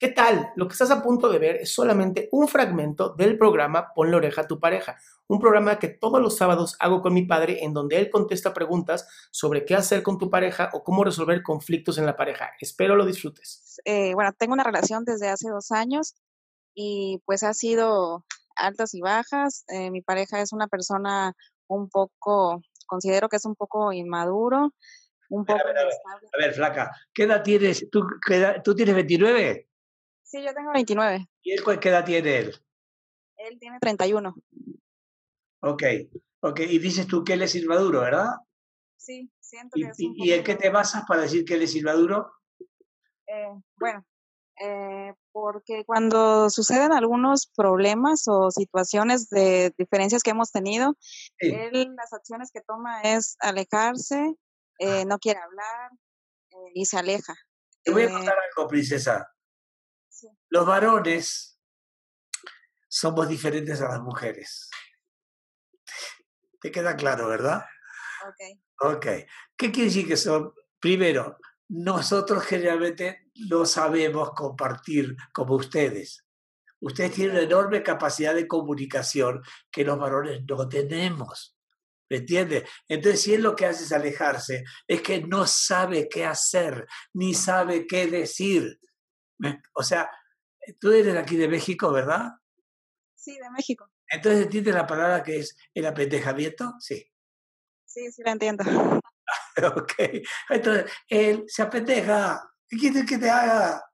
¿Qué tal? Lo que estás a punto de ver es solamente un fragmento del programa Ponle oreja a tu pareja, un programa que todos los sábados hago con mi padre en donde él contesta preguntas sobre qué hacer con tu pareja o cómo resolver conflictos en la pareja. Espero lo disfrutes. Eh, bueno, tengo una relación desde hace dos años y pues ha sido altas y bajas. Eh, mi pareja es una persona un poco, considero que es un poco inmaduro, un poco A ver, a ver, a ver, flaca, ¿qué edad tienes? ¿Tú, qué edad- ¿tú tienes 29? Sí, yo tengo 29, ¿Y él cuál- qué edad tiene él? él tiene 31. Ok, ok. Y dices tú que él es inmaduro, ¿verdad? Sí, siento ¿Y, que es y- un y en qué te basas para decir que él es inmaduro? Eh, bueno, eh, porque cuando suceden algunos problemas o situaciones de diferencias que hemos tenido, Sí. él las acciones que toma es alejarse, eh, no quiere hablar eh, y se aleja. Te voy a contar algo, princesa. Los varones somos diferentes a las mujeres. ¿Te queda claro, verdad? ok. Ok. ¿Qué quiere decir que son? Primero, nosotros generalmente no sabemos compartir como ustedes. Ustedes tienen una enorme capacidad de comunicación que los varones no tenemos. ¿Me entiende? Entonces, si él lo que hace es alejarse, es que no sabe qué hacer, ni sabe qué decir. ¿Me- O sea, tú eres aquí de México, ¿verdad? Sí, de México. Entonces, ¿entiendes la palabra que es el apendejamiento? Sí. Sí, sí, lo entiendo. Ok. Entonces, él se apendeja. ¿Qué quieres que te haga?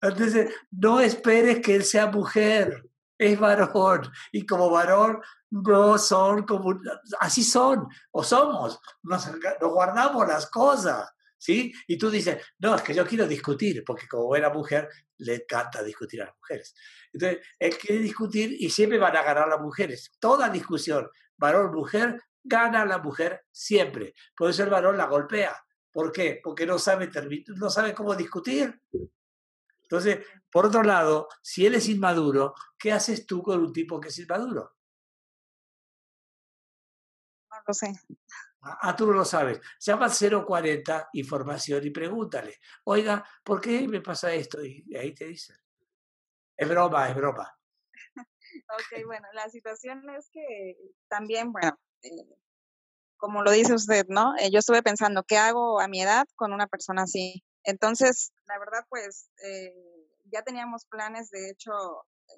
Entonces, no esperes que él sea mujer. Es varón. Y como varón, no son como. Así son. O somos. Nos, nos guardamos las cosas. ¿Sí? Y tú dices, no, es que yo quiero discutir, porque como buena mujer, le encanta discutir a las mujeres. Entonces, él quiere discutir y siempre van a ganar las mujeres. Toda discusión, varón-mujer, gana la mujer siempre. Por eso el varón la golpea. ¿Por qué? Porque no sabe, no sabe cómo discutir. Entonces, por otro lado, si él es inmaduro, ¿qué haces tú con un tipo que es inmaduro? No lo sé. Ah, tú no lo sabes. Llama al 040 información y pregúntale, oiga, ¿por qué me pasa esto? Y ahí te dicen. Es broma, es broma. Ok, bueno, la situación es que también, bueno, eh, como lo dice usted, ¿no? Eh, yo estuve pensando, ¿qué hago a mi edad con una persona así? Entonces, la verdad, pues, eh, ya teníamos planes, de hecho,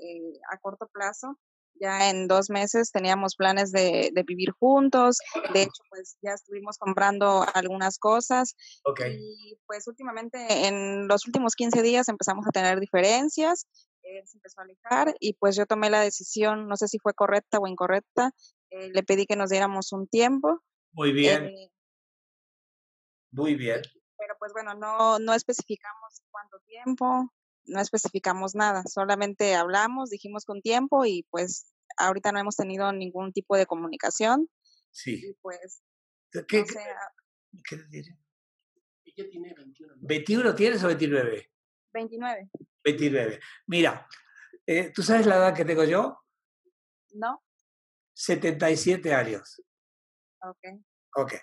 eh, a corto plazo, ya en dos meses teníamos planes de, de vivir juntos, de hecho, pues, ya estuvimos comprando algunas cosas Ok. y pues últimamente, en los últimos 15 días empezamos a tener diferencias, él se empezó a alejar y pues yo tomé la decisión, no sé si fue correcta o incorrecta, eh, le pedí que nos diéramos un tiempo, Muy bien, eh, muy bien. pero pues bueno, no, no especificamos cuánto tiempo, no especificamos nada, solamente hablamos, dijimos con tiempo y pues ahorita no hemos tenido ningún tipo de comunicación Sí. y pues, ¿Qué, no sé, ah, qué te diré? Ella tiene 21. ¿no? ¿21 tienes o 29? 29, 29. Mira, eh, ¿tú sabes la edad que tengo yo? ¿no? 77 años. Ok, Ok.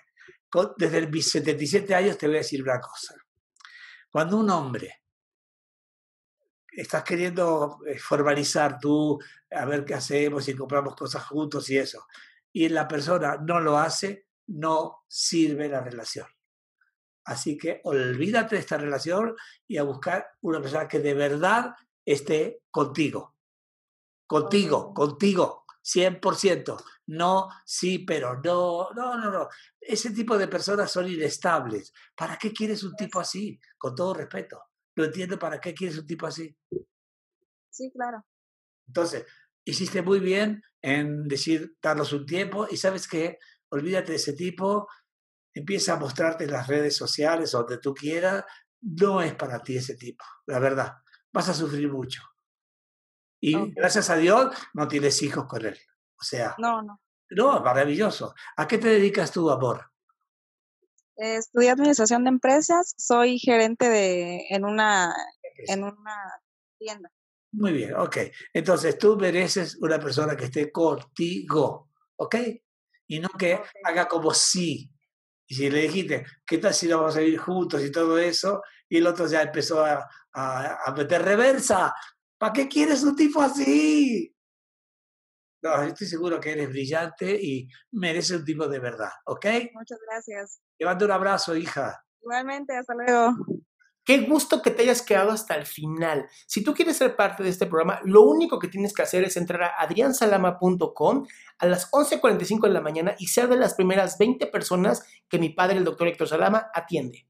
Desde mis 77 años te voy a decir una cosa. Cuando un hombre estás queriendo eh, formalizar tú, a ver qué hacemos y compramos cosas juntos y eso, y la persona no lo hace, no sirve la relación. Así que olvídate de esta relación y a buscar una persona que de verdad esté contigo. Contigo, contigo, 100%. No, sí, pero no, no, no, no. Ese tipo de personas son inestables. ¿Para qué quieres un tipo así? Con todo respeto. No entiendo para qué quieres un tipo así. Sí, claro. Entonces, hiciste muy bien en decir, darnos un tiempo y sabes qué, olvídate de ese tipo, empieza a mostrarte en las redes sociales, donde tú quieras, no es para ti ese tipo, la verdad, vas a sufrir mucho. Y gracias a Dios no tienes hijos con él. O sea, no, no. No, maravilloso. ¿A qué te dedicas tú, amor? Estudié administración de empresas, soy gerente de en una en una tienda. Muy bien, ok. Entonces tú mereces una persona que esté contigo, ¿ok? Y no que haga como sí. Y si le dijiste, ¿qué tal si vamos a vivir juntos y todo eso? Y el otro ya empezó a, a, meter reversa. ¿Para qué quieres un tipo así? No, estoy seguro que eres brillante y mereces un tipo de verdad, ¿ok? Muchas gracias. Te mando un abrazo, hija. Igualmente, hasta luego. Qué gusto que te hayas quedado hasta el final. Si tú quieres ser parte de este programa, lo único que tienes que hacer es entrar a adriansalama.com a las 11.45 de la mañana y ser de las primeras 20 personas que mi padre, el doctor Héctor Salama, atiende.